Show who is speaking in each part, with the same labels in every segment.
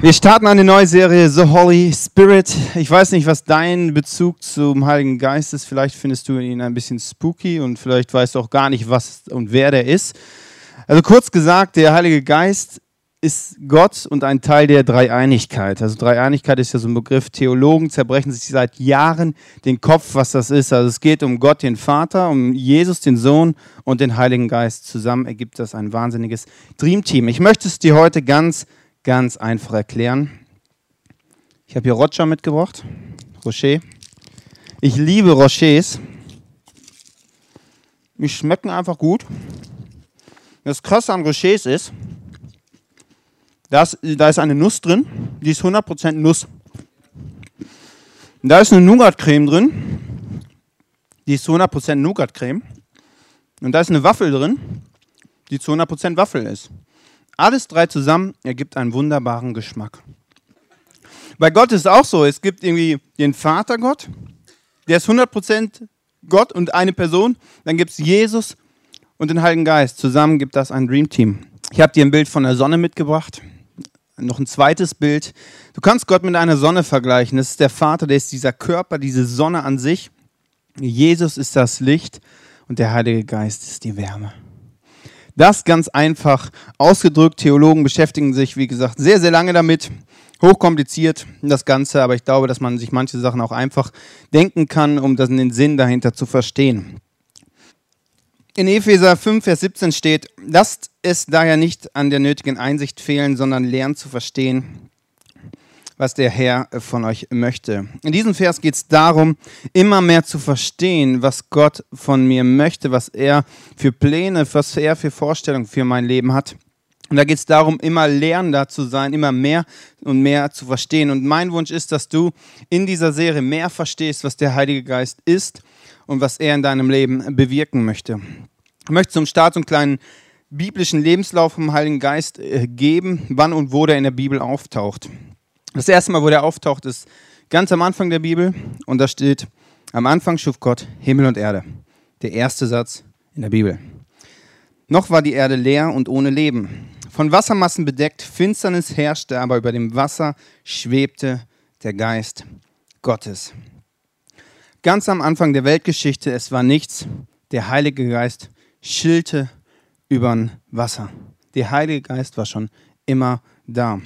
Speaker 1: Wir starten eine neue Serie, The Holy Spirit. Ich weiß nicht, was dein Bezug zum Heiligen Geist ist. Vielleicht findest du ihn ein bisschen spooky und vielleicht weißt du auch gar nicht, was und wer der ist. Also kurz gesagt, der Heilige Geist ist Gott und ein Teil der Dreieinigkeit. Also Dreieinigkeit ist ja so ein Begriff. Theologen zerbrechen sich seit Jahren den Kopf, was das ist. Also es geht um Gott, den Vater, um Jesus, den Sohn und den Heiligen Geist. Zusammen ergibt das ein wahnsinniges Dreamteam. Ich möchte es dir heute ganz ganz einfach erklären. Ich habe hier Roger mitgebracht, Rocher. Ich liebe Rochers. Die schmecken einfach gut. Das Krasse an Rochers ist, dass, da ist eine Nuss drin, die ist 100% Nuss. Da ist eine Nougat-Creme drin, die ist 100% Nougat-Creme. Und da ist eine Waffel drin, die zu 100% Waffel ist. Alles drei zusammen ergibt einen wunderbaren Geschmack. Bei Gott ist es auch so, es gibt irgendwie den Vater Gott, der ist 100% Gott und eine Person. Dann gibt es Jesus und den Heiligen Geist. Zusammen gibt das ein Dream Team. Ich habe dir ein Bild von der Sonne mitgebracht. Noch ein zweites Bild. Du kannst Gott mit einer Sonne vergleichen. Das ist der Vater, der ist dieser Körper, diese Sonne an sich. Jesus ist das Licht und der Heilige Geist ist die Wärme. Das ganz einfach ausgedrückt. Theologen beschäftigen sich, wie gesagt, sehr, sehr lange damit. Hochkompliziert das Ganze, aber ich glaube, dass man sich manche Sachen auch einfach denken kann, um den Sinn dahinter zu verstehen. In Epheser 5, Vers 17 steht, lasst es daher nicht an der nötigen Einsicht fehlen, sondern lernt zu verstehen, was der Herr von euch möchte. In diesem Vers geht es darum, immer mehr zu verstehen, was Gott von mir möchte, was er für Pläne, was er für Vorstellungen für mein Leben hat. Und da geht es darum, immer lernender zu sein, immer mehr und mehr zu verstehen. Und mein Wunsch ist, dass du in dieser Serie mehr verstehst, was der Heilige Geist ist und was er in deinem Leben bewirken möchte. Ich möchte zum Start so einen kleinen biblischen Lebenslauf vom Heiligen Geist äh, geben, wann und wo der in der Bibel auftaucht. Das erste Mal, wo der auftaucht, ist ganz am Anfang der Bibel und da steht, am Anfang schuf Gott Himmel und Erde. Der erste Satz in der Bibel. Noch war die Erde leer und ohne Leben. Von Wassermassen bedeckt, Finsternis herrschte, aber über dem Wasser schwebte der Geist Gottes. Ganz am Anfang der Weltgeschichte, es war nichts, der Heilige Geist schillte übern Wasser. Der Heilige Geist war schon immer da.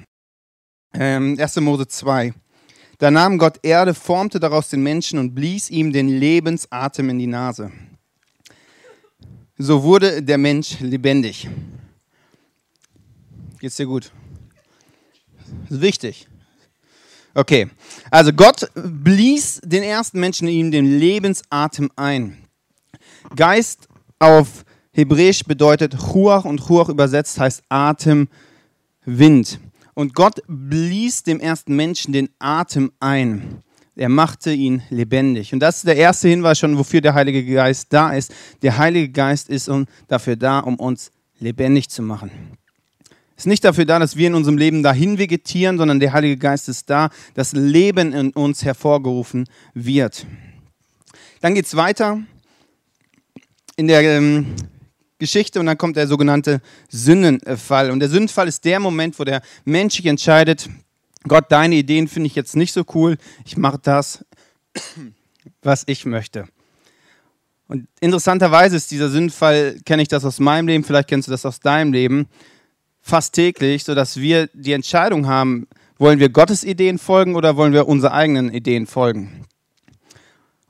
Speaker 1: Ähm, 1. Mose 2. Da nahm Gott Erde, formte daraus den Menschen und blies ihm den Lebensatem in die Nase. So wurde der Mensch lebendig. Geht's dir gut? Das ist wichtig. Okay, also Gott blies den ersten Menschen in ihm den Lebensatem ein. Geist auf Hebräisch bedeutet Ruach und Ruach übersetzt heißt Atem, Wind. Und Gott blies dem ersten Menschen den Atem ein. Er machte ihn lebendig. Und das ist der erste Hinweis schon, wofür der Heilige Geist da ist. Der Heilige Geist ist dafür da, um uns lebendig zu machen. Ist nicht dafür da, dass wir in unserem Leben dahin vegetieren, sondern der Heilige Geist ist da, dass Leben in uns hervorgerufen wird. Dann geht es weiter. In der ähm, Geschichte und dann kommt der sogenannte Sündenfall. Und der Sündenfall ist der Moment, wo der Mensch sich entscheidet, Gott, deine Ideen finde ich jetzt nicht so cool, ich mache das, was ich möchte. Und interessanterweise ist dieser Sündenfall, kenne ich das aus meinem Leben, vielleicht kennst du das aus deinem Leben, fast täglich, sodass wir die Entscheidung haben, wollen wir Gottes Ideen folgen oder wollen wir unsere eigenen Ideen folgen.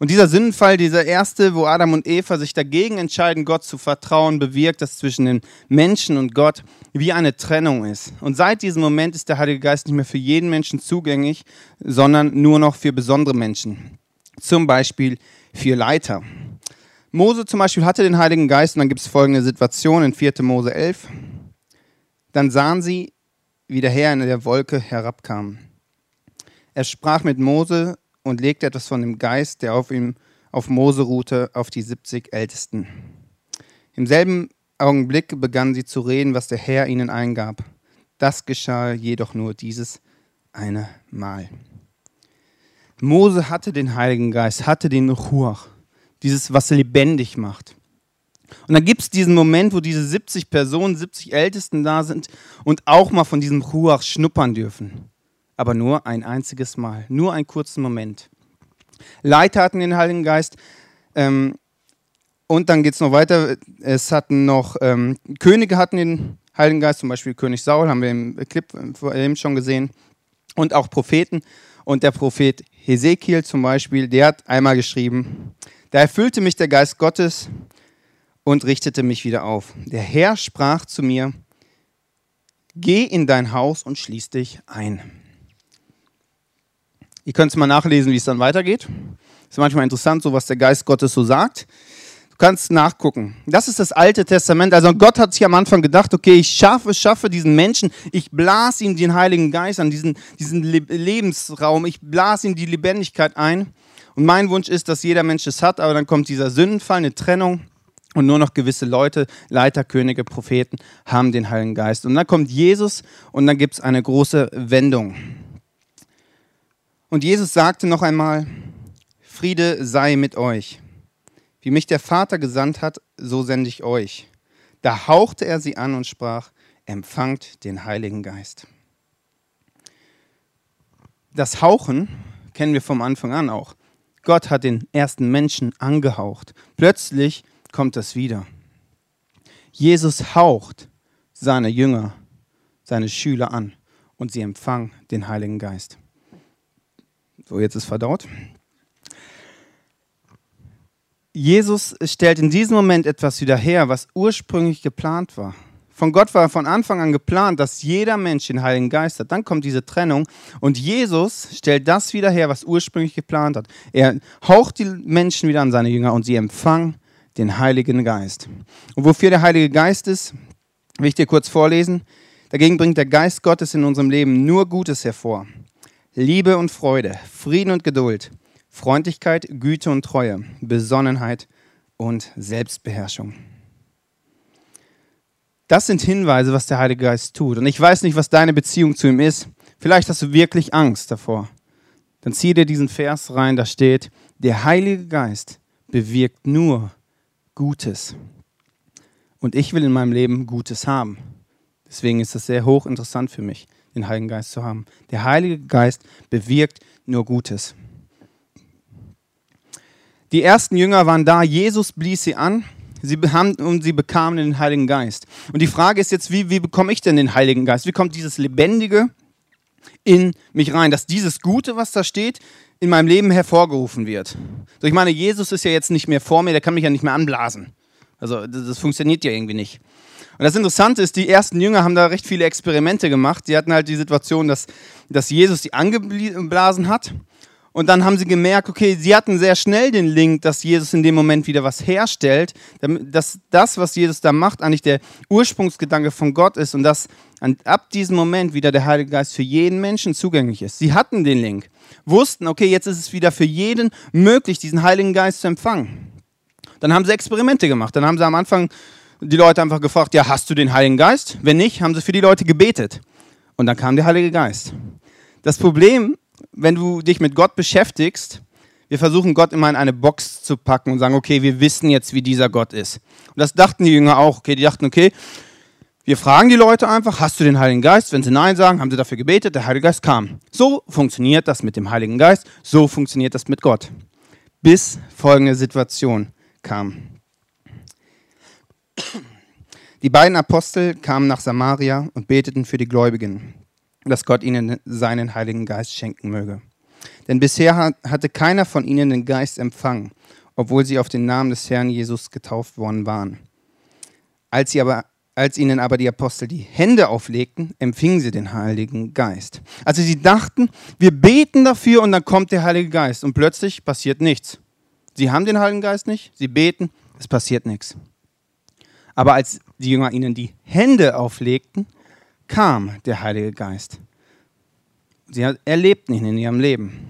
Speaker 1: Und dieser Sündenfall, dieser erste, wo Adam und Eva sich dagegen entscheiden, Gott zu vertrauen, bewirkt, dass zwischen den Menschen und Gott wie eine Trennung ist. Und seit diesem Moment ist der Heilige Geist nicht mehr für jeden Menschen zugänglich, sondern nur noch für besondere Menschen. Zum Beispiel für Leiter. Mose zum Beispiel hatte den Heiligen Geist und dann gibt es folgende Situation in 4. Mose 11. Dann sahen sie, wie der Herr in der Wolke herabkam. Er sprach mit Mose und legte etwas von dem Geist, der auf ihm auf Mose ruhte, auf die 70 Ältesten. Im selben Augenblick begannen sie zu reden, was der Herr ihnen eingab. Das geschah jedoch nur dieses eine Mal. Mose hatte den Heiligen Geist, hatte den Ruach, dieses, was lebendig macht. Und dann gibt es diesen Moment, wo diese 70 Personen, 70 Ältesten da sind und auch mal von diesem Ruach schnuppern dürfen. Aber nur ein einziges Mal, nur einen kurzen Moment. Leiter hatten den Heiligen Geist. Ähm, und dann geht es noch weiter. Es hatten noch ähm, Könige hatten den Heiligen Geist, zum Beispiel König Saul, haben wir im Clip eben schon gesehen. Und auch Propheten. Und der Prophet Hesekiel zum Beispiel, der hat einmal geschrieben, da erfüllte mich der Geist Gottes und richtete mich wieder auf. Der Herr sprach zu mir, geh in dein Haus und schließ dich ein. Ihr könnt es mal nachlesen, wie es dann weitergeht. Ist manchmal interessant, so was der Geist Gottes so sagt. Du kannst nachgucken. Das ist das Alte Testament. Also Gott hat sich am Anfang gedacht, okay, ich schaffe, schaffe diesen Menschen, ich blase ihm den Heiligen Geist an, diesen, diesen Lebensraum, ich blase ihm die Lebendigkeit ein. Und mein Wunsch ist, dass jeder Mensch es hat, aber dann kommt dieser Sündenfall, eine Trennung. Und nur noch gewisse Leute, Leiter, Könige, Propheten, haben den Heiligen Geist. Und dann kommt Jesus und dann gibt es eine große Wendung. Und Jesus sagte noch einmal, Friede sei mit euch. Wie mich der Vater gesandt hat, so sende ich euch. Da hauchte er sie an und sprach, empfangt den Heiligen Geist. Das Hauchen kennen wir vom Anfang an auch. Gott hat den ersten Menschen angehaucht. Plötzlich kommt es wieder. Jesus haucht seine Jünger, seine Schüler an und sie empfangen den Heiligen Geist. So, jetzt ist verdaut. Jesus stellt in diesem Moment etwas wieder her, was ursprünglich geplant war. Von Gott war von Anfang an geplant, dass jeder Mensch den Heiligen Geist hat. Dann kommt diese Trennung und Jesus stellt das wieder her, was ursprünglich geplant hat. Er haucht die Menschen wieder an seine Jünger und sie empfangen den Heiligen Geist. Und wofür der Heilige Geist ist, will ich dir kurz vorlesen. Dagegen bringt der Geist Gottes in unserem Leben nur Gutes hervor. Liebe und Freude, Frieden und Geduld, Freundlichkeit, Güte und Treue, Besonnenheit und Selbstbeherrschung. Das sind Hinweise, was der Heilige Geist tut. Und ich weiß nicht, was deine Beziehung zu ihm ist. Vielleicht hast du wirklich Angst davor. Dann zieh dir diesen Vers rein, da steht, der Heilige Geist bewirkt nur Gutes. Und ich will in meinem Leben Gutes haben. Deswegen ist das sehr hochinteressant für mich den Heiligen Geist zu haben. Der Heilige Geist bewirkt nur Gutes. Die ersten Jünger waren da, Jesus blies sie an sie haben, und sie bekamen den Heiligen Geist. Und die Frage ist jetzt, wie, wie bekomme ich denn den Heiligen Geist? Wie kommt dieses Lebendige in mich rein, dass dieses Gute, was da steht, in meinem Leben hervorgerufen wird? So, ich meine, Jesus ist ja jetzt nicht mehr vor mir, der kann mich ja nicht mehr anblasen. Also das, das funktioniert ja irgendwie nicht. Und das Interessante ist, die ersten Jünger haben da recht viele Experimente gemacht. Sie hatten halt die Situation, dass, dass Jesus sie angeblasen hat. Und dann haben sie gemerkt, okay, sie hatten sehr schnell den Link, dass Jesus in dem Moment wieder was herstellt, dass das, was Jesus da macht, eigentlich der Ursprungsgedanke von Gott ist und dass ab diesem Moment wieder der Heilige Geist für jeden Menschen zugänglich ist. Sie hatten den Link, wussten, okay, jetzt ist es wieder für jeden möglich, diesen Heiligen Geist zu empfangen. Dann haben sie Experimente gemacht. Dann haben sie am Anfang die Leute einfach gefragt, ja, hast du den Heiligen Geist? Wenn nicht, haben sie für die Leute gebetet. Und dann kam der Heilige Geist. Das Problem, wenn du dich mit Gott beschäftigst, wir versuchen Gott immer in eine Box zu packen und sagen, okay, wir wissen jetzt, wie dieser Gott ist. Und das dachten die Jünger auch. Okay, die dachten, okay, wir fragen die Leute einfach, hast du den Heiligen Geist? Wenn sie Nein sagen, haben sie dafür gebetet, der Heilige Geist kam. So funktioniert das mit dem Heiligen Geist, so funktioniert das mit Gott. Bis folgende Situation kam. Die beiden Apostel kamen nach Samaria und beteten für die Gläubigen, dass Gott ihnen seinen Heiligen Geist schenken möge. Denn bisher hatte keiner von ihnen den Geist empfangen, obwohl sie auf den Namen des Herrn Jesus getauft worden waren. Als, aber, als ihnen aber die Apostel die Hände auflegten, empfingen sie den Heiligen Geist. Also sie dachten, wir beten dafür und dann kommt der Heilige Geist. Und plötzlich passiert nichts. Sie haben den Heiligen Geist nicht, sie beten, es passiert nichts. Aber als die Jünger ihnen die Hände auflegten, kam der Heilige Geist. Sie erlebten ihn in ihrem Leben.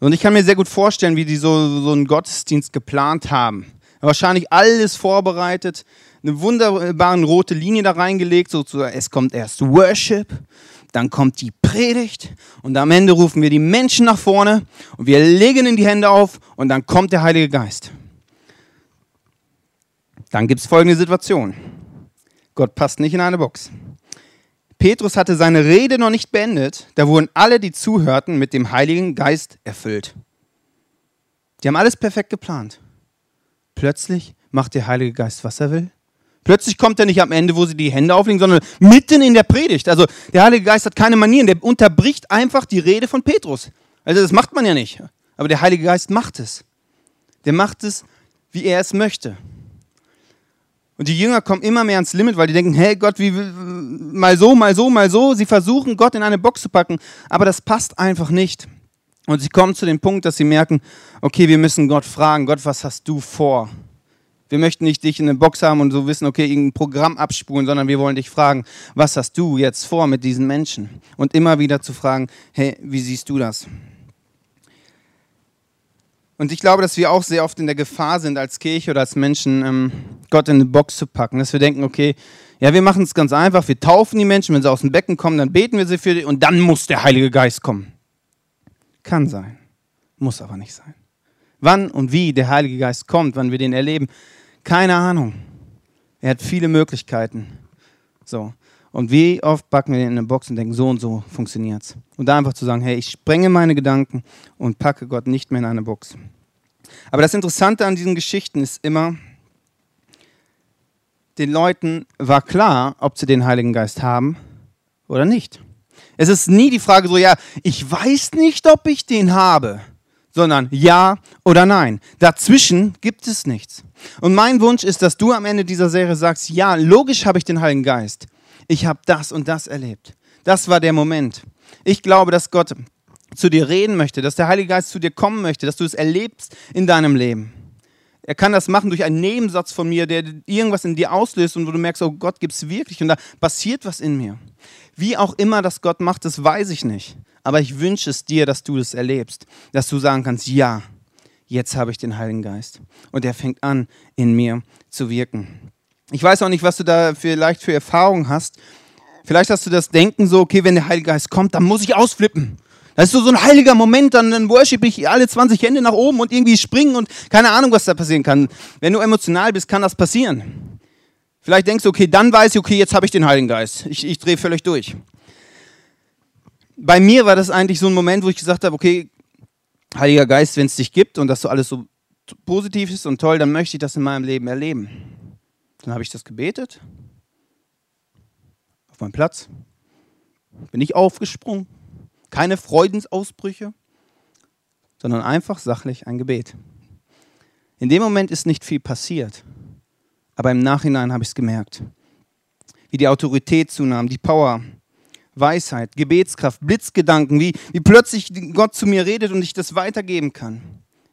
Speaker 1: Und ich kann mir sehr gut vorstellen, wie die so, so einen Gottesdienst geplant haben. Wahrscheinlich alles vorbereitet, eine wunderbare rote Linie da reingelegt, sozusagen, es kommt erst Worship, dann kommt die Predigt und am Ende rufen wir die Menschen nach vorne und wir legen ihnen die Hände auf und dann kommt der Heilige Geist. Dann gibt es folgende Situation. Gott passt nicht in eine Box. Petrus hatte seine Rede noch nicht beendet, da wurden alle, die zuhörten, mit dem Heiligen Geist erfüllt. Die haben alles perfekt geplant. Plötzlich macht der Heilige Geist, was er will. Plötzlich kommt er nicht am Ende, wo sie die Hände auflegen, sondern mitten in der Predigt. Also der Heilige Geist hat keine Manieren, der unterbricht einfach die Rede von Petrus. Also das macht man ja nicht. Aber der Heilige Geist macht es. Der macht es, wie er es möchte. Und die Jünger kommen immer mehr ans Limit, weil die denken, hey Gott, wie, mal so, mal so, mal so. Sie versuchen, Gott in eine Box zu packen, aber das passt einfach nicht. Und sie kommen zu dem Punkt, dass sie merken, okay, wir müssen Gott fragen, Gott, was hast du vor? Wir möchten nicht dich in eine Box haben und so wissen, okay, irgendein Programm abspulen, sondern wir wollen dich fragen, was hast du jetzt vor mit diesen Menschen? Und immer wieder zu fragen, hey, wie siehst du das? Und ich glaube, dass wir auch sehr oft in der Gefahr sind, als Kirche oder als Menschen, ähm, Gott in eine Box zu packen. Dass wir denken, okay, ja, wir machen es ganz einfach. Wir taufen die Menschen, wenn sie aus dem Becken kommen, dann beten wir sie für die und dann muss der Heilige Geist kommen. Kann sein, muss aber nicht sein. Wann und wie der Heilige Geist kommt, wann wir den erleben, keine Ahnung. Er hat viele Möglichkeiten. So. Und wie oft packen wir den in eine Box und denken, so und so funktioniert es. Und da einfach zu sagen, hey, ich sprenge meine Gedanken und packe Gott nicht mehr in eine Box. Aber das Interessante an diesen Geschichten ist immer, den Leuten war klar, ob sie den Heiligen Geist haben oder nicht. Es ist nie die Frage so, ja, ich weiß nicht, ob ich den habe, sondern ja oder nein. Dazwischen gibt es nichts. Und mein Wunsch ist, dass du am Ende dieser Serie sagst, ja, logisch habe ich den Heiligen Geist ich habe das und das erlebt. Das war der Moment. Ich glaube, dass Gott zu dir reden möchte, dass der Heilige Geist zu dir kommen möchte, dass du es erlebst in deinem Leben. Er kann das machen durch einen Nebensatz von mir, der irgendwas in dir auslöst und wo du merkst, oh Gott gibt es wirklich und da passiert was in mir. Wie auch immer das Gott macht, das weiß ich nicht. Aber ich wünsche es dir, dass du das erlebst, dass du sagen kannst, ja, jetzt habe ich den Heiligen Geist. Und er fängt an, in mir zu wirken. Ich weiß auch nicht, was du da vielleicht für Erfahrungen hast. Vielleicht hast du das Denken so, okay, wenn der Heilige Geist kommt, dann muss ich ausflippen. Das ist so, so ein heiliger Moment, dann, dann worship ich alle 20 Hände nach oben und irgendwie springen und keine Ahnung, was da passieren kann. Wenn du emotional bist, kann das passieren. Vielleicht denkst du, okay, dann weiß ich, okay, jetzt habe ich den Heiligen Geist. Ich, ich drehe völlig durch. Bei mir war das eigentlich so ein Moment, wo ich gesagt habe, okay, Heiliger Geist, wenn es dich gibt und dass du alles so positiv ist und toll, dann möchte ich das in meinem Leben erleben. Dann habe ich das gebetet. Auf meinem Platz. Bin ich aufgesprungen. Keine Freudensausbrüche, sondern einfach sachlich ein Gebet. In dem Moment ist nicht viel passiert, aber im Nachhinein habe ich es gemerkt. Wie die Autorität zunahm, die Power, Weisheit, Gebetskraft, Blitzgedanken, wie, wie plötzlich Gott zu mir redet und ich das weitergeben kann.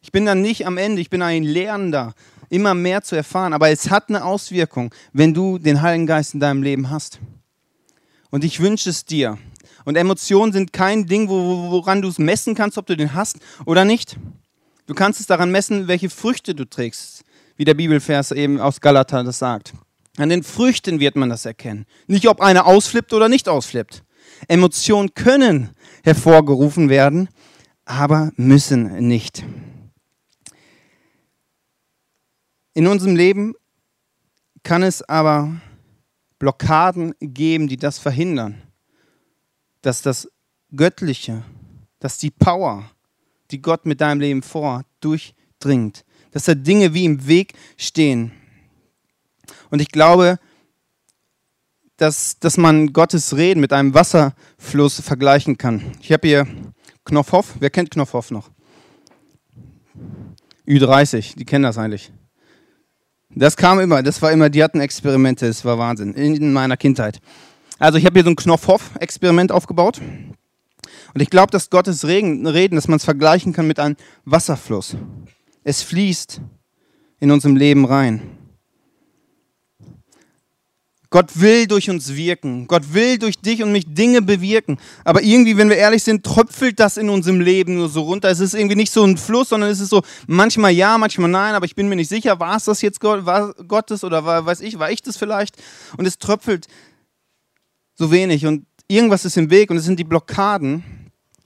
Speaker 1: Ich bin dann nicht am Ende, ich bin ein Lernender, immer mehr zu erfahren. Aber es hat eine Auswirkung, wenn du den Heiligen Geist in deinem Leben hast. Und ich wünsche es dir. Und Emotionen sind kein Ding, woran du es messen kannst, ob du den hast oder nicht. Du kannst es daran messen, welche Früchte du trägst, wie der Bibelvers eben aus Galater das sagt. An den Früchten wird man das erkennen. Nicht, ob einer ausflippt oder nicht ausflippt. Emotionen können hervorgerufen werden, aber müssen nicht. In unserem Leben kann es aber Blockaden geben, die das verhindern, dass das Göttliche, dass die Power, die Gott mit deinem Leben vor, durchdringt, dass da Dinge wie im Weg stehen. Und ich glaube, dass, dass man Gottes Reden mit einem Wasserfluss vergleichen kann. Ich habe hier Knopfhoff. Wer kennt Knopfhoff noch? Ü30, die kennen das eigentlich. Das kam immer, das war immer, die hatten Experimente, das war Wahnsinn, in meiner Kindheit. Also ich habe hier so ein Knopfhoff-Experiment aufgebaut. Und ich glaube, dass Gottes Reden, dass man es vergleichen kann mit einem Wasserfluss. Es fließt in unserem Leben rein. Gott will durch uns wirken. Gott will durch dich und mich Dinge bewirken. Aber irgendwie, wenn wir ehrlich sind, tröpfelt das in unserem Leben nur so runter. Es ist irgendwie nicht so ein Fluss, sondern es ist so manchmal ja, manchmal nein, aber ich bin mir nicht sicher, war es das jetzt Gott, war Gottes oder war, weiß ich, war ich das vielleicht? Und es tröpfelt so wenig und irgendwas ist im Weg und es sind die Blockaden,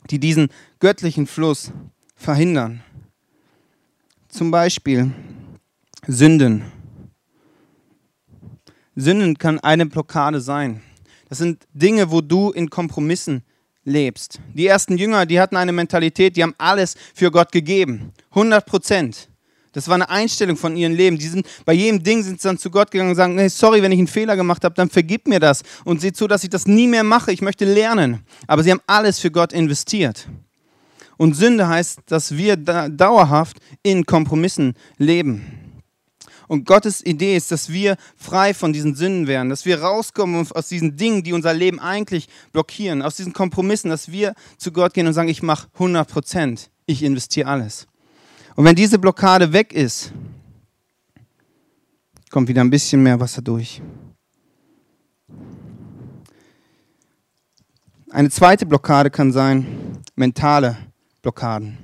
Speaker 1: die diesen göttlichen Fluss verhindern. Zum Beispiel Sünden. Sünden kann eine Blockade sein. Das sind Dinge, wo du in Kompromissen lebst. Die ersten Jünger, die hatten eine Mentalität, die haben alles für Gott gegeben. 100 Prozent. Das war eine Einstellung von ihrem Leben. Die sind, bei jedem Ding sind sie dann zu Gott gegangen und sagen, hey, sorry, wenn ich einen Fehler gemacht habe, dann vergib mir das und sieh zu, dass ich das nie mehr mache. Ich möchte lernen. Aber sie haben alles für Gott investiert. Und Sünde heißt, dass wir da dauerhaft in Kompromissen leben. Und Gottes Idee ist, dass wir frei von diesen Sünden werden, dass wir rauskommen aus diesen Dingen, die unser Leben eigentlich blockieren, aus diesen Kompromissen, dass wir zu Gott gehen und sagen, ich mache 100 Prozent, ich investiere alles. Und wenn diese Blockade weg ist, kommt wieder ein bisschen mehr Wasser durch. Eine zweite Blockade kann sein mentale Blockaden.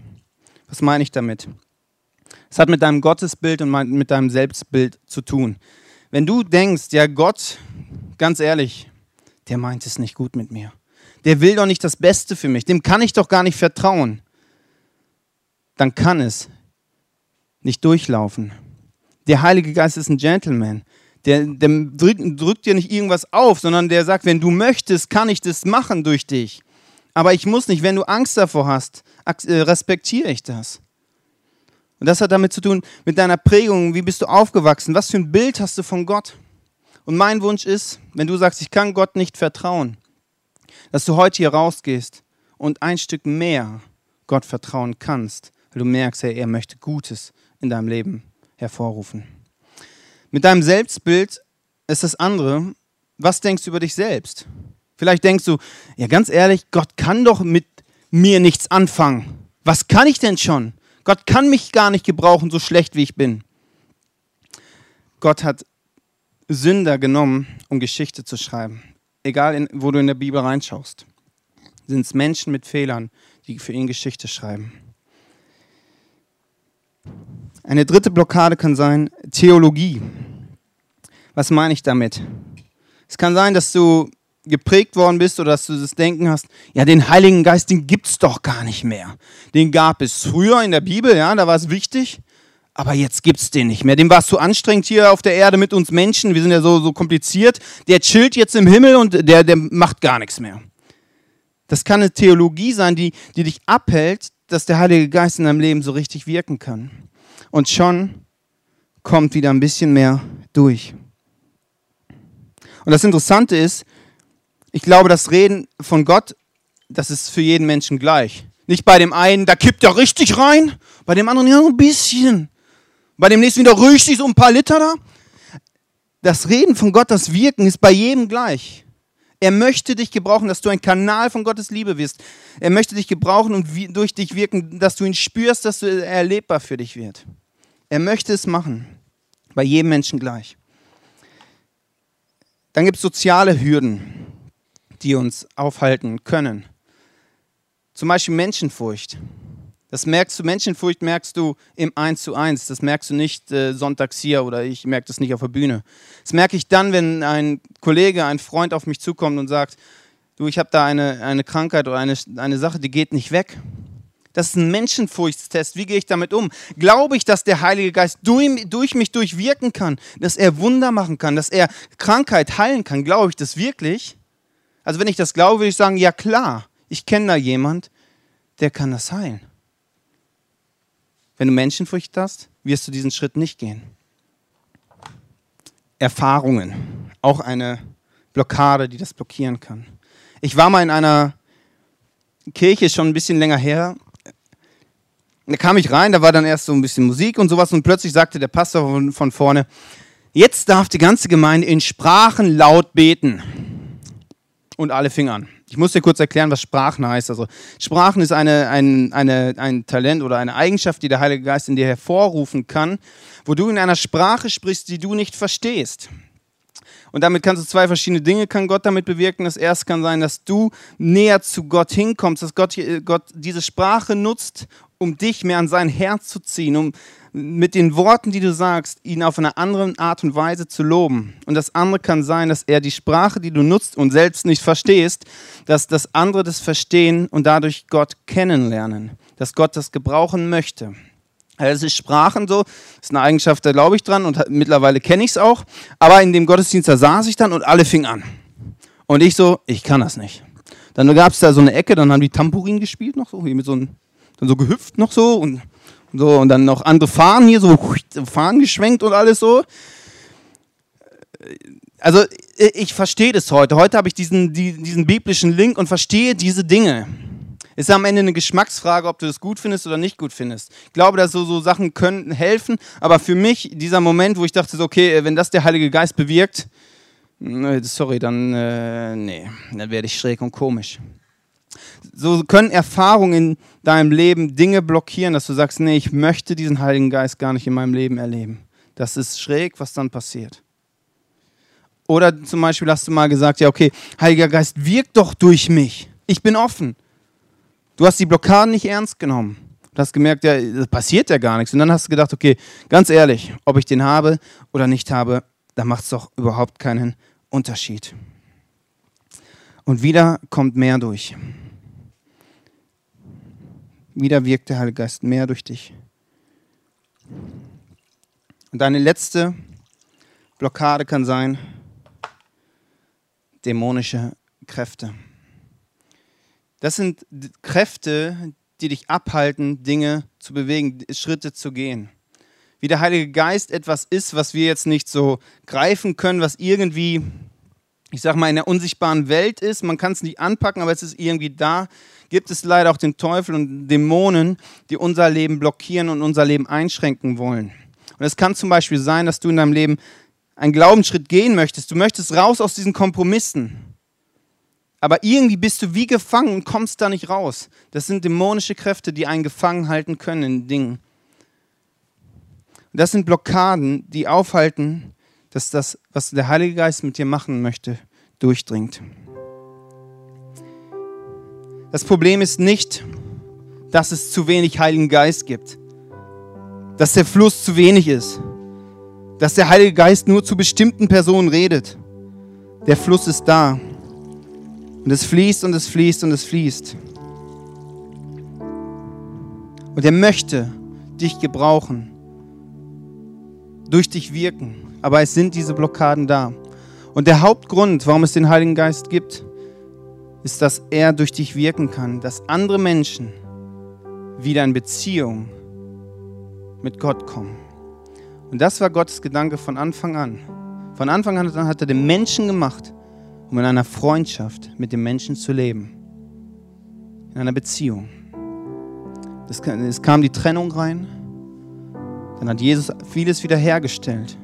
Speaker 1: Was meine ich damit? Es hat mit deinem Gottesbild und mit deinem Selbstbild zu tun. Wenn du denkst, ja Gott, ganz ehrlich, der meint es nicht gut mit mir. Der will doch nicht das Beste für mich. Dem kann ich doch gar nicht vertrauen. Dann kann es nicht durchlaufen. Der Heilige Geist ist ein Gentleman. Der, der drückt, drückt dir nicht irgendwas auf, sondern der sagt, wenn du möchtest, kann ich das machen durch dich. Aber ich muss nicht. Wenn du Angst davor hast, äh, respektiere ich das. Und das hat damit zu tun mit deiner Prägung. Wie bist du aufgewachsen? Was für ein Bild hast du von Gott? Und mein Wunsch ist, wenn du sagst, ich kann Gott nicht vertrauen, dass du heute hier rausgehst und ein Stück mehr Gott vertrauen kannst, weil du merkst, hey, er möchte Gutes in deinem Leben hervorrufen. Mit deinem Selbstbild ist das andere, was denkst du über dich selbst? Vielleicht denkst du, ja ganz ehrlich, Gott kann doch mit mir nichts anfangen. Was kann ich denn schon? Gott kann mich gar nicht gebrauchen, so schlecht wie ich bin. Gott hat Sünder genommen, um Geschichte zu schreiben. Egal, in, wo du in der Bibel reinschaust, sind es Menschen mit Fehlern, die für ihn Geschichte schreiben. Eine dritte Blockade kann sein Theologie. Was meine ich damit? Es kann sein, dass du geprägt worden bist oder dass du das Denken hast, ja, den Heiligen Geist, den gibt es doch gar nicht mehr. Den gab es früher in der Bibel, ja, da war es wichtig, aber jetzt gibt es den nicht mehr. Dem war es zu anstrengend hier auf der Erde mit uns Menschen, wir sind ja so, so kompliziert. Der chillt jetzt im Himmel und der, der macht gar nichts mehr. Das kann eine Theologie sein, die, die dich abhält, dass der Heilige Geist in deinem Leben so richtig wirken kann. Und schon kommt wieder ein bisschen mehr durch. Und das Interessante ist, ich glaube, das Reden von Gott, das ist für jeden Menschen gleich. Nicht bei dem einen, da kippt er richtig rein, bei dem anderen ja so ein bisschen. Bei dem nächsten wieder richtig so ein paar Liter da. Das Reden von Gott, das Wirken ist bei jedem gleich. Er möchte dich gebrauchen, dass du ein Kanal von Gottes Liebe wirst. Er möchte dich gebrauchen und durch dich wirken, dass du ihn spürst, dass er erlebbar für dich wird. Er möchte es machen. Bei jedem Menschen gleich. Dann gibt es soziale Hürden die uns aufhalten können. Zum Beispiel Menschenfurcht. Das merkst du, Menschenfurcht merkst du im Eins zu Eins. Das merkst du nicht äh, sonntags hier oder ich merke das nicht auf der Bühne. Das merke ich dann, wenn ein Kollege, ein Freund auf mich zukommt und sagt, du, ich habe da eine, eine Krankheit oder eine, eine Sache, die geht nicht weg. Das ist ein Menschenfurchtstest. Wie gehe ich damit um? Glaube ich, dass der Heilige Geist durch, durch mich durchwirken kann, dass er Wunder machen kann, dass er Krankheit heilen kann? Glaube ich das wirklich? Also wenn ich das glaube, würde ich sagen, ja klar, ich kenne da jemand, der kann das heilen. Wenn du Menschenfurcht hast, wirst du diesen Schritt nicht gehen. Erfahrungen, auch eine Blockade, die das blockieren kann. Ich war mal in einer Kirche schon ein bisschen länger her. Da kam ich rein, da war dann erst so ein bisschen Musik und sowas und plötzlich sagte der Pastor von, von vorne, jetzt darf die ganze Gemeinde in Sprachen laut beten und alle fingen an. Ich muss dir kurz erklären, was Sprachen heißt. Also Sprachen ist eine, ein, eine, ein Talent oder eine Eigenschaft, die der Heilige Geist in dir hervorrufen kann, wo du in einer Sprache sprichst, die du nicht verstehst. Und damit kannst du zwei verschiedene Dinge kann Gott damit bewirken. Das erste kann sein, dass du näher zu Gott hinkommst, dass Gott, Gott diese Sprache nutzt, um dich mehr an sein Herz zu ziehen, um mit den Worten, die du sagst, ihn auf eine andere Art und Weise zu loben. Und das andere kann sein, dass er die Sprache, die du nutzt und selbst nicht verstehst, dass das andere das verstehen und dadurch Gott kennenlernen, dass Gott das gebrauchen möchte. Also es ist Sprachen so, ist eine Eigenschaft, da glaube ich dran und mittlerweile kenne ich es auch. Aber in dem Gottesdienst, da saß ich dann und alle fingen an. Und ich so, ich kann das nicht. Dann gab es da so eine Ecke, dann haben die Tambourin gespielt noch so, hier mit so einem, dann so gehüpft noch so und so und dann noch andere Fahnen hier so Fahnen geschwenkt und alles so. Also ich verstehe das heute. Heute habe ich diesen, diesen biblischen Link und verstehe diese Dinge. Ist am Ende eine Geschmacksfrage, ob du das gut findest oder nicht gut findest. Ich glaube, dass so, so Sachen können helfen, aber für mich dieser Moment, wo ich dachte, okay, wenn das der Heilige Geist bewirkt, sorry, dann äh, nee, dann werde ich schräg und komisch. So können Erfahrungen in deinem Leben Dinge blockieren, dass du sagst, nee, ich möchte diesen Heiligen Geist gar nicht in meinem Leben erleben. Das ist schräg, was dann passiert. Oder zum Beispiel hast du mal gesagt, ja, okay, Heiliger Geist, wirkt doch durch mich. Ich bin offen. Du hast die Blockaden nicht ernst genommen. Du hast gemerkt, ja, das passiert ja gar nichts. Und dann hast du gedacht, okay, ganz ehrlich, ob ich den habe oder nicht habe, da macht es doch überhaupt keinen Unterschied. Und wieder kommt mehr durch. Wieder wirkt der Heilige Geist mehr durch dich. Und deine letzte Blockade kann sein, dämonische Kräfte. Das sind Kräfte, die dich abhalten, Dinge zu bewegen, Schritte zu gehen. Wie der Heilige Geist etwas ist, was wir jetzt nicht so greifen können, was irgendwie, ich sag mal, in der unsichtbaren Welt ist. Man kann es nicht anpacken, aber es ist irgendwie da. Gibt es leider auch den Teufel und Dämonen, die unser Leben blockieren und unser Leben einschränken wollen. Und es kann zum Beispiel sein, dass du in deinem Leben einen Glaubensschritt gehen möchtest. Du möchtest raus aus diesen Kompromissen. Aber irgendwie bist du wie gefangen und kommst da nicht raus. Das sind dämonische Kräfte, die einen gefangen halten können in Dingen. Das sind Blockaden, die aufhalten, dass das, was der Heilige Geist mit dir machen möchte, durchdringt. Das Problem ist nicht, dass es zu wenig Heiligen Geist gibt, dass der Fluss zu wenig ist, dass der Heilige Geist nur zu bestimmten Personen redet. Der Fluss ist da. Und es fließt und es fließt und es fließt. Und er möchte dich gebrauchen, durch dich wirken. Aber es sind diese Blockaden da. Und der Hauptgrund, warum es den Heiligen Geist gibt, ist, dass er durch dich wirken kann, dass andere Menschen wieder in Beziehung mit Gott kommen. Und das war Gottes Gedanke von Anfang an. Von Anfang an hat er den Menschen gemacht, um in einer Freundschaft mit dem Menschen zu leben. In einer Beziehung. Es kam die Trennung rein. Dann hat Jesus vieles wiederhergestellt.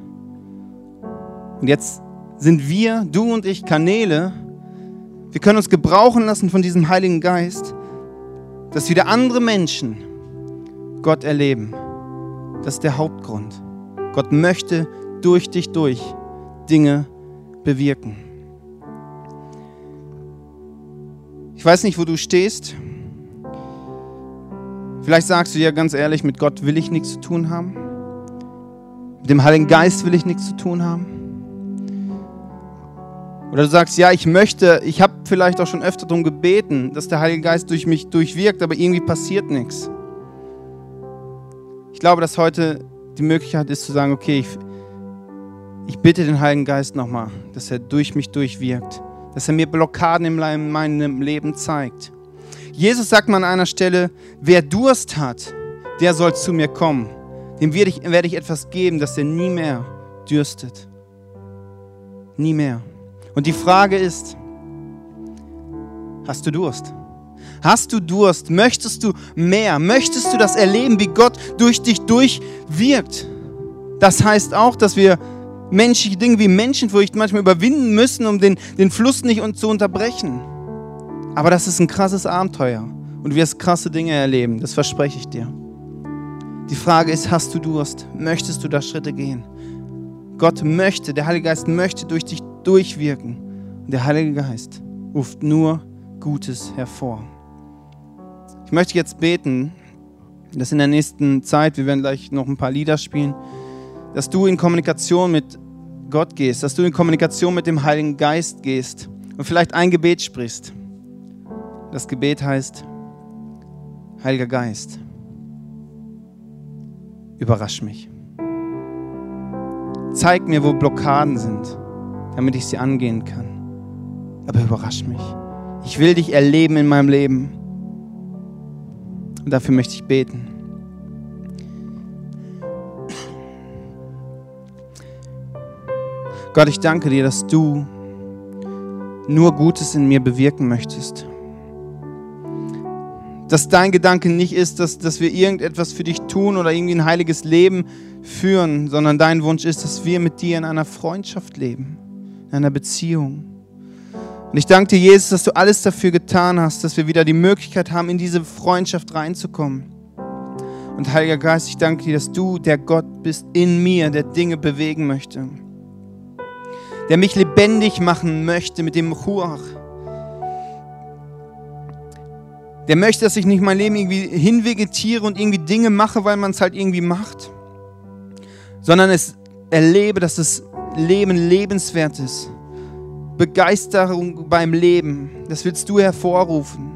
Speaker 1: Und jetzt sind wir, du und ich, Kanäle. Wir können uns gebrauchen lassen von diesem Heiligen Geist, dass wieder andere Menschen Gott erleben. Das ist der Hauptgrund. Gott möchte durch dich durch Dinge bewirken. Ich weiß nicht, wo du stehst. Vielleicht sagst du dir ganz ehrlich, mit Gott will ich nichts zu tun haben. Mit dem Heiligen Geist will ich nichts zu tun haben. Oder du sagst, ja, ich möchte, ich habe vielleicht auch schon öfter darum gebeten, dass der Heilige Geist durch mich durchwirkt, aber irgendwie passiert nichts. Ich glaube, dass heute die Möglichkeit ist zu sagen, okay, ich, ich bitte den Heiligen Geist nochmal, dass er durch mich durchwirkt dass er mir Blockaden in meinem Leben zeigt. Jesus sagt mal an einer Stelle, wer Durst hat, der soll zu mir kommen. Dem werde ich, werde ich etwas geben, dass er nie mehr dürstet. Nie mehr. Und die Frage ist, hast du Durst? Hast du Durst? Möchtest du mehr? Möchtest du das erleben, wie Gott durch dich durchwirkt? Das heißt auch, dass wir menschliche Dinge wie Menschenfurcht manchmal überwinden müssen, um den, den Fluss nicht zu unterbrechen. Aber das ist ein krasses Abenteuer und du wirst krasse Dinge erleben, das verspreche ich dir. Die Frage ist, hast du Durst? Möchtest du da Schritte gehen? Gott möchte, der Heilige Geist möchte durch dich durchwirken. Und der Heilige Geist ruft nur Gutes hervor. Ich möchte jetzt beten, dass in der nächsten Zeit, wir werden gleich noch ein paar Lieder spielen, dass du in Kommunikation mit Gott gehst, dass du in Kommunikation mit dem Heiligen Geist gehst und vielleicht ein Gebet sprichst. Das Gebet heißt, Heiliger Geist, überrasch mich. Zeig mir, wo Blockaden sind, damit ich sie angehen kann. aber überrasch mich. Ich will dich erleben in meinem Leben. Und dafür möchte ich beten. Gott, ich danke dir, dass du nur Gutes in mir bewirken möchtest. Dass dein Gedanke nicht ist, dass, dass wir irgendetwas für dich tun oder irgendwie ein heiliges Leben führen, sondern dein Wunsch ist, dass wir mit dir in einer Freundschaft leben, in einer Beziehung. Und ich danke dir, Jesus, dass du alles dafür getan hast, dass wir wieder die Möglichkeit haben, in diese Freundschaft reinzukommen. Und Heiliger Geist, ich danke dir, dass du der Gott bist in mir, der Dinge bewegen möchte. Der mich lebendig machen möchte mit dem Ruach. Der möchte, dass ich nicht mein Leben irgendwie hinvegetiere und irgendwie Dinge mache, weil man es halt irgendwie macht, sondern es erlebe, dass das Leben lebenswert ist Begeisterung beim Leben. Das willst du hervorrufen.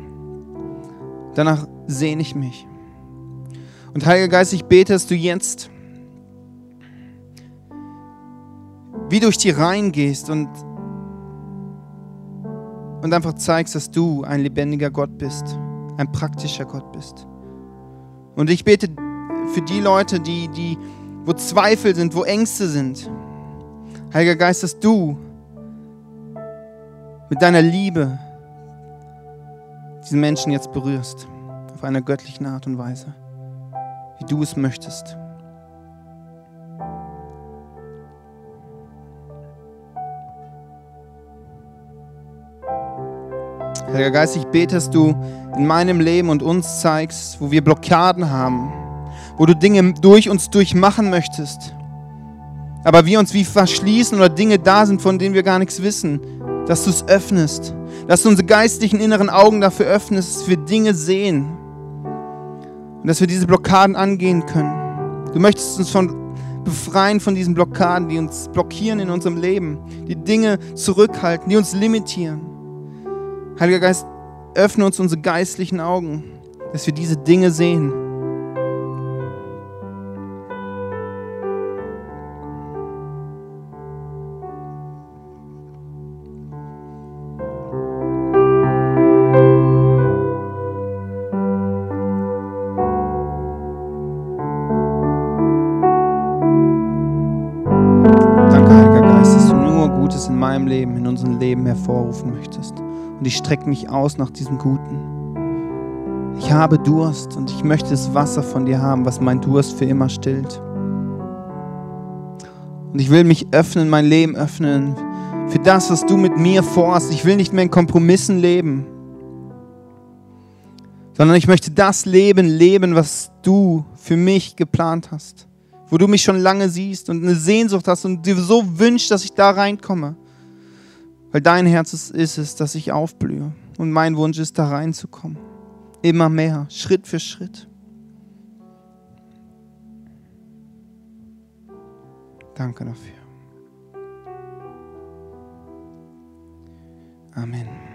Speaker 1: Danach sehne ich mich. Und Heiliger Geist, ich bete, dass du jetzt wie durch die Reihen gehst und, und einfach zeigst, dass du ein lebendiger Gott bist, ein praktischer Gott bist. Und ich bete für die Leute, die, die, wo Zweifel sind, wo Ängste sind. Heiliger Geist, dass du mit deiner Liebe diesen Menschen jetzt berührst, auf einer göttlichen Art und Weise, wie du es möchtest. Heiliger Geist, ich bete, dass du in meinem Leben und uns zeigst, wo wir Blockaden haben, wo du Dinge durch uns durchmachen möchtest, aber wir uns wie verschließen oder Dinge da sind, von denen wir gar nichts wissen. Dass du es öffnest, dass du unsere geistlichen inneren Augen dafür öffnest, dass wir Dinge sehen. Und dass wir diese Blockaden angehen können. Du möchtest uns von befreien von diesen Blockaden, die uns blockieren in unserem Leben, die Dinge zurückhalten, die uns limitieren. Heiliger Geist, öffne uns unsere geistlichen Augen, dass wir diese Dinge sehen Leben, in unserem Leben hervorrufen möchtest. Und ich strecke mich aus nach diesem Guten. Ich habe Durst und ich möchte das Wasser von dir haben, was mein Durst für immer stillt. Und ich will mich öffnen, mein Leben öffnen für das, was du mit mir vorhast. Ich will nicht mehr in Kompromissen leben, sondern ich möchte das Leben leben, was du für mich geplant hast. Wo du mich schon lange siehst und eine Sehnsucht hast und dir so wünschst, dass ich da reinkomme. Weil dein Herz ist es, dass ich aufblühe. Und mein Wunsch ist, da reinzukommen. Immer mehr, Schritt für Schritt. Danke dafür. Amen.